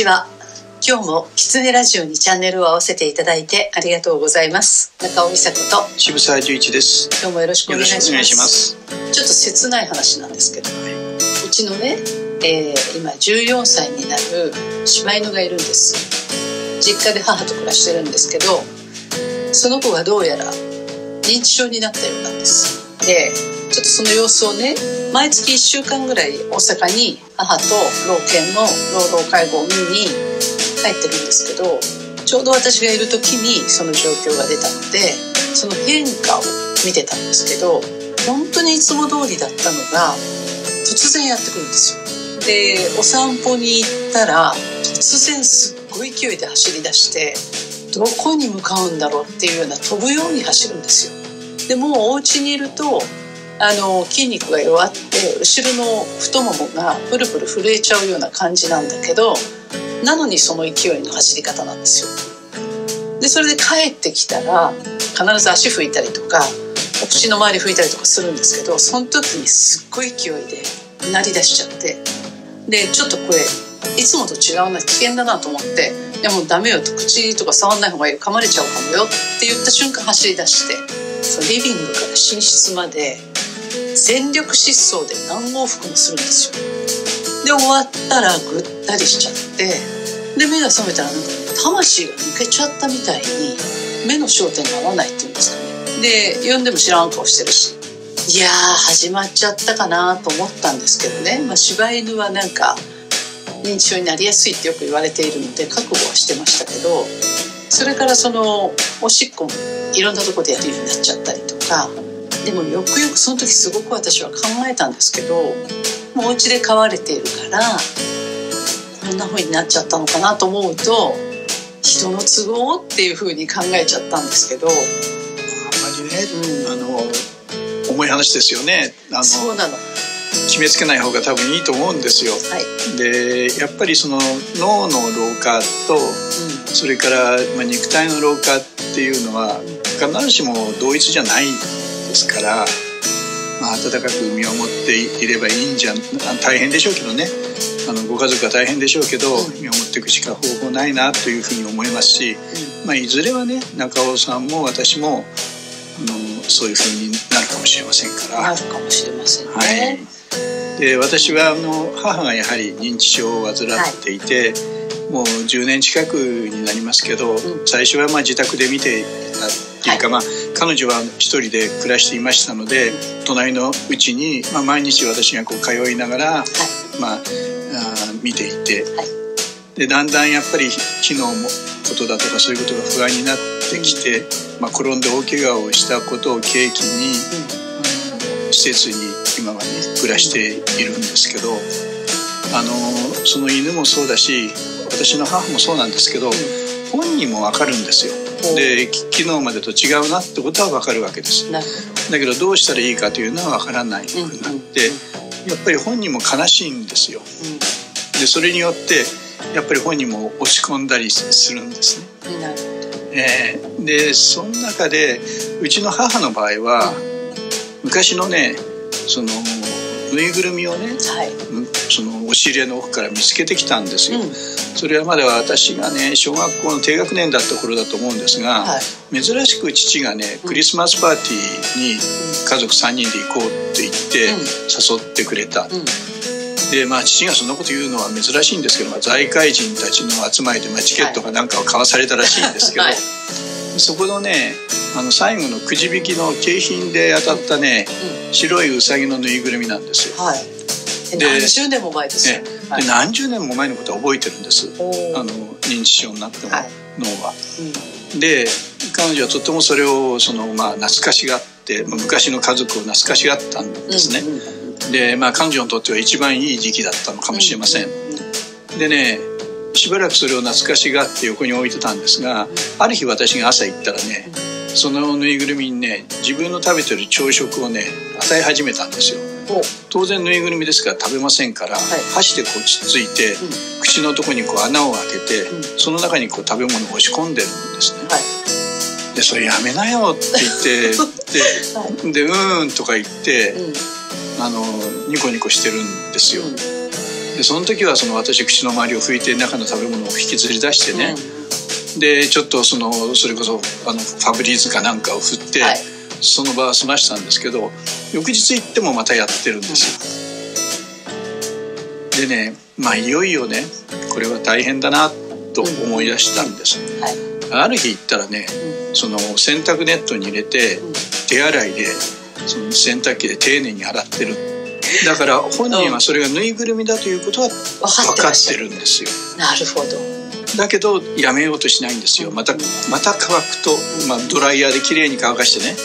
ちは今日もキツネラジオにチャンネルを合わせていただいてありがとうございます。中尾美佐子と渋沢十一です。今日もよろしくお願いします。ちょっと切ない話なんですけど、うちのね、えー今14歳になる柴犬がいるんです。実家で母と暮らしてるんですけどその子がどうやら認知症になったようなんです。でちょっとその様子をね毎月1週間ぐらい大阪に母と老犬の老老介護を見に帰ってるんですけどちょうど私がいる時にその状況が出たのでその変化を見てたんですけど本当にいつも通りだったのが突然やってくるんですよ。でお散歩に行ったら突然すっごい勢いで走り出してどこに向かうんだろうっていうような飛ぶように走るんですよ。でもお家にいるとあの筋肉が弱って後ろの太ももがプルプル震えちゃうような感じなんだけどなのにその勢いの走り方なんですよ。でそれで帰ってきたら必ず足拭いたりとかお口の周り拭いたりとかするんですけどその時にすっごい勢いで鳴り出しちゃってでちょっとこれいつもと違うな危険だなと思って「でもダメよ」と口とか触んない方がいいよ噛まれちゃうかもよって言った瞬間走り出してそのリビングから寝室まで全力疾走で何往復もするんですよ。で終わったらぐったりしちゃってで目が覚めたらなんか魂が抜けちゃったみたいに目の焦点が合わないっていうんですかね。で呼んでも知らん顔してるし。いやー始まっちゃったかなと思ったんですけどね、まあ、柴犬はなんか認知症になりやすいってよく言われているので覚悟はしてましたけどそれからそのおしっこもいろんなとこでやるようになっちゃったりとかでもよくよくその時すごく私は考えたんですけどもうお家で飼われているからこんな風になっちゃったのかなと思うと人の都合っていう風に考えちゃったんですけど。あんまりね、あの重い話ですよね。あのそうなの。決めつけない方が多分いいと思うんですよ。はい、でやっぱりその脳の老化とうそれから、まあ、肉体の老化っていうのは必ずしも同一じゃないですから、まあ、温かく見守っていればいいんじゃ大変でしょうけどね。あのご家族は大変でしょうけど、うん。見守っていくしか方法ないなというふうに思いますし、まあ、いずれはね中尾さんも私もあのそういうふうになるかもしれませんから。なるかもしれませんね、はい、で私はあの母がやはり認知症を患っていて、もう10年近くになりますけど、ん。最初はまあ自宅で見ていたっていうか、まあ、彼女は一人で暮らしていましたので隣のうちに、まあ、毎日私がこう通いながら、まあ、あー見ていて、はい。でだんだんやっぱり木のことだとかそういうことが不安になってきて、まあ、転んで大怪我をしたことを契機に、施設に今はね暮らしているんですけどあのその犬もそうだし私の母もそうなんですけど、本人も分かるんですよ。でき昨日までと違うなってことは分かるわけです。だけどどうしたらいいかというのは分からないようになって、やっぱり本人も悲しいんですよ。でそれによってやっぱり本人も落ち込んだりするんですね。えーでその中でうちの母の場合は昔のねそのぬいぐるみをねどはい。むその押し入れの奥から見つけてきたんですよ。うん。それはまだ私がね小学校の低学年だった頃だと思うんですが、はい。珍しく父がねクリスマスパーティーに家族3人で行こうって言ってうん。誘ってくれた。うん。でまあ父がそんなこと言うのは珍しいんですけど、まあ、財界人たちの集まりで、まあ、チケットかなんかを交わされたらしいんですけど、はいそこのねあの最後のくじ引きの景品で当たったね、白いウサギのぬいぐるみなんですよ。はい。えで何十年も前ですよ。ねはい。で何十年も前のことは覚えてるんです。あの認知症になっても、はい。脳は。うん。で彼女はとてもそれをその、まあ、懐かしがってまあ昔の家族を懐かしがったんですね。うんうんでまあ彼女にとっては一番いい時期だったのかもしれません。でねしばらくそれを懐かしがって横に置いてたんですがある日私が朝行ったらねそのぬいぐるみにね自分の食べてる朝食をね与え始めたんですよ。お。当然ぬいぐるみですから食べませんから、い。箸でこうつっついて、うん。口のとこにこう穴を開けて、うん。その中にこう食べ物を押し込んでるんですね。はい。でそれやめなよって言って ででうーんとか言って、うん。あのニコニコしてるんですよ、うんででその時はその私口の周りを拭いて中の食べ物を引きずり出してね、でちょっとそのそれこそあのファブリーズかなんかを振って、はい。その場は済ましたんですけど翌日行ってもまたやってるんですよ。でねまあいよいよねこれは大変だなと思い出したんです。はい。ある日行ったらねその洗濯ネットに入れてうん。手洗いでその洗濯機で丁寧に洗ってるだから本人はそれがぬいぐるみだということは分かっってるんですよ。なるほど。だけどやめようとしないんですよ。またまた乾くと、まあ、ドライヤーできれいに乾かしてね。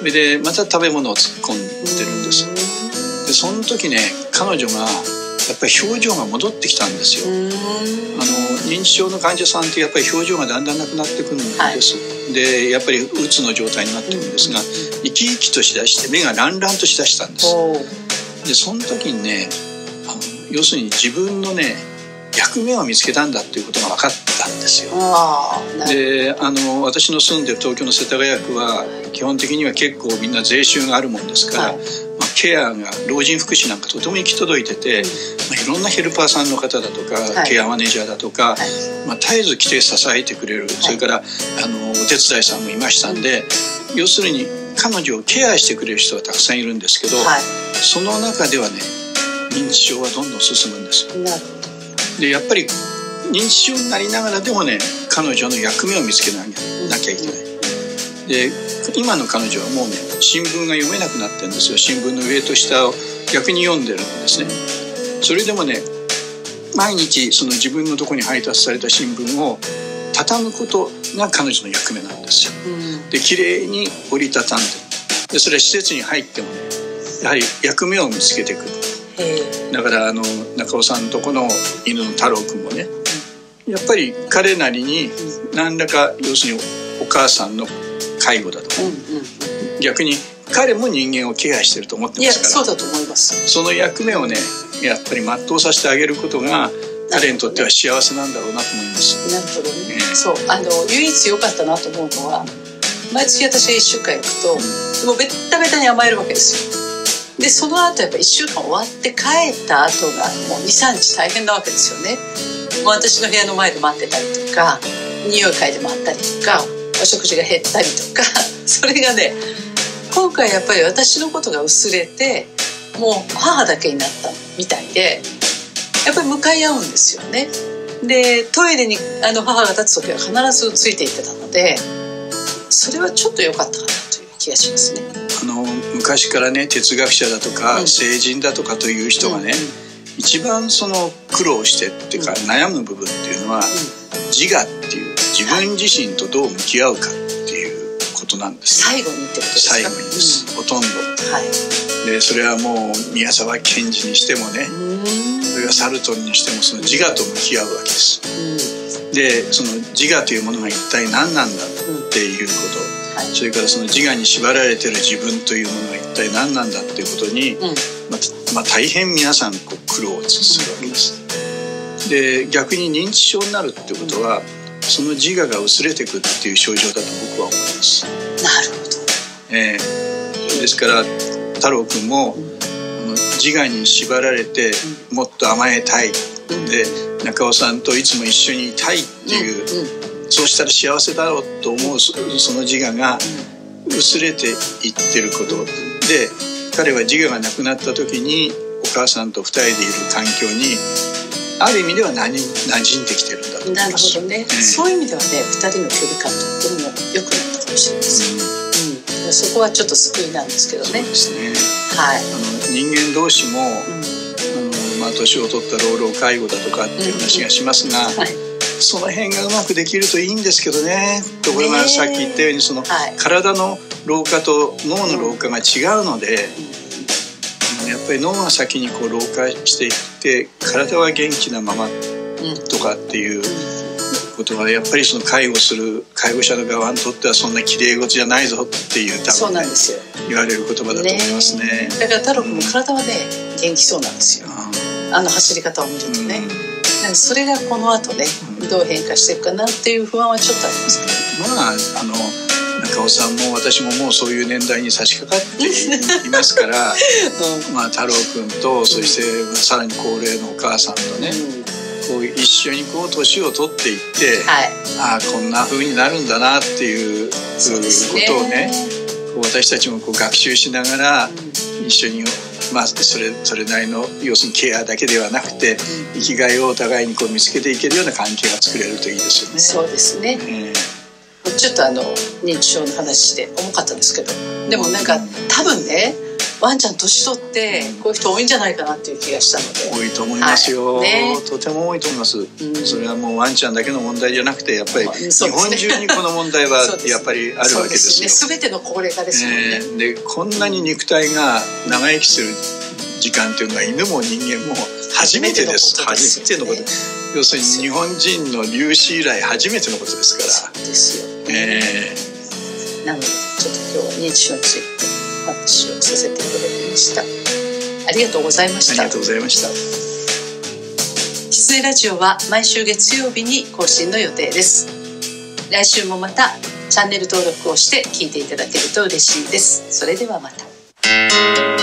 それでまた食べ物を突っ込んでるんです。でその時ね彼女がやっぱり表情が戻ってきたんですよ。うん。あの認知症の患者さんってやっぱり表情がだんだんなくなってくるんです、でやっぱりうつの状態になってるんですが生き生きとしだして目がランランとしだしたんですでその時にねあの要するに自分のね役目を見つけたんだっていうことが分かったんですよ。であの私の住んでる東京の世田谷区は基本的には結構みんな税収があるもんですから、はい。まあ、ケアが老人福祉なんかとても行き届いてて、まあ、いろんなヘルパーさんの方だとか、はい。ケアマネージャーだとか、はい。まあ、絶えず来て支えてくれる、それからあのお手伝いさんもいましたんで、要するに彼女をケアしてくれる人がたくさんいるんですけど、はい。その中ではね認知症はどんどん進むんです。でやっぱり認知症になりながらでもね彼女の役目を見つけなきゃなきゃいけない。で今の彼女はもうね新聞が読めなくなってるんですよ。新聞の上と下を逆に読んでるんですね。それでもね毎日その自分のとこに配達された新聞を畳むことが彼女の役目なんですよどうん。で綺麗に折りたたんで。でそれは施設に入ってもねやはり役目を見つけてくる。だからあの中尾さんとこの犬の太郎くんもねやっぱり彼なりに何らか要するにお母さんの介護だとかうんうん逆に彼も人間をケアしてると思ってますからそうだと思います。その役目をねやっぱり全うさせてあげることが彼にとっては幸せなんだろうなと思います。なるほどね、ええそう。あの唯一良かったなと思うのは毎月私が1週間行くともうベッタベタに甘えるわけですよ。でその後やっぱ1週間終わって帰った後がもう23日大変なわけですよね。もう私の部屋の前で待ってたりとか匂い嗅いで回ったりとかお食事が減ったりとか それがね今回やっぱり私のことが薄れてもう母だけになったみたいでやっぱり向かい合うんですよね。でトイレにあの母が立つ時は必ずついていってたのでそれはちょっと良かったかなという気がしますね。あの昔からね哲学者だとか、うん。成人だとかという人がね、一番その苦労してっていうか、うん。悩む部分っていうのは、自我っていう自分自身とどう向き合うかっていうことなんですよ。最後にってことですか？最後にです、ほとんど。うんはい。でそれはもう宮沢賢治にしてもねそれからサルトンにしてもその自我と向き合うわけです。うん。でその自我というものが一体何なんだっていうこと。はい。それからその自我に縛られてる自分というものが一体何なんだっていうことに、うん。まあ、まあ大変皆さんこう苦労をするわけです。で逆に認知症になるってことはその自我が薄れていくっていう症状だと僕は思います。なるほど。えーですから太郎くん。も、自我に縛られてもっと甘えたい。で中尾さんといつも一緒にいたいっていう、そうしたら幸せだろうと思うそその自我が薄れていってること。で彼は自我がなくなった時にお母さんと二人でいる環境にある意味では馴染馴染んできてるんだと思いなるます。ほどね、ええそういう意味ではね2人の距離感とっても良くなったかもしれません、うん、そこはちょっと救いなんですけどそうねですね。はい、人間同士も、うん。まあ、年を取った老老介護だとかっていう話がしますが、はい。その辺がうまくできるといいんですけどね。ところがさっき言ったようにそのはい。体の老化と脳の老化が違うので、あのやっぱり脳が先にこう老化していって体は元気なままうんとかっていうことはやっぱりその介護する介護者の側にとってはそんな綺麗事じゃないぞっていう多そう分ねなんですよ。言われる言葉だと思いますね。だから太郎君も体はね元気そうなんですよ。ああの走り方を見るとーね、うん。それがこの後ねどう変化していくかなっていう不安はちょっとありますけど。まああの中尾さんも私ももうそういう年代に差し掛かっていますから、まあ、太郎くんとそしてさらに高齢のお母さんとね、こう一緒にこう年を取っていって、はい。ああこんな風になるんだなっていうことをねこう私たちもこう学習しながら一緒に、まあ、それそれなりの要するにケアだけではなくて生きがいをお互いにこう見つけていけるような関係が作れるといいですよね。そうですね。えちょっとあの認知症の話で重かったんですけど。でもなんか多分ねワンちゃん年取ってこういう人多いんじゃないかなっていう気がしたので。ー多いと思いますよ、はい。ね。とても多いと思います、ん。それはもうワンちゃんだけの問題じゃなくてやっぱりまあ日本中にこの問題は やっぱりあるわけですよ。すね。全ての高齢化ですもんね、えーでこんなに肉体が長生きする時間っていうのは犬も人間も初めてです。初めてのこと要するに日本人の粒子以来初めてのことですから。そうですよ、えなのでちょっと今日は認知症について。お話をさせていただきました。ありがとうございました。りがとうございました。翡翠ラジオは毎週月曜日に更新の予定です。来週もまたチャンネル登録をして聞いていただけると嬉しいです。それではまた